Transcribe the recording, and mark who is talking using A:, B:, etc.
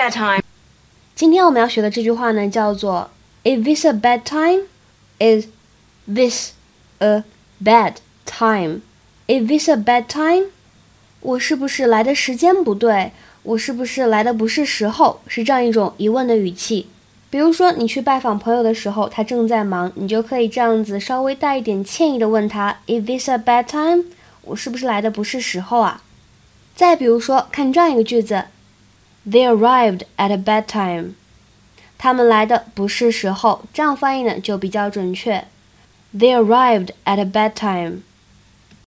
A: bad time?
B: 今天我们要学的这句话呢，叫做 Is this a bad time? Is this a bad time? Is this a bad time? 我是不是来的时间不对？我是不是来的不是时候？是这样一种疑问的语气。比如说，你去拜访朋友的时候，他正在忙，你就可以这样子稍微带一点歉意的问他：Is this a bad time？我是不是来的不是时候啊？再比如说，看这样一个句子：They arrived at a bad time。他们来的不是时候，这样翻译呢就比较准确。They arrived at a bad time。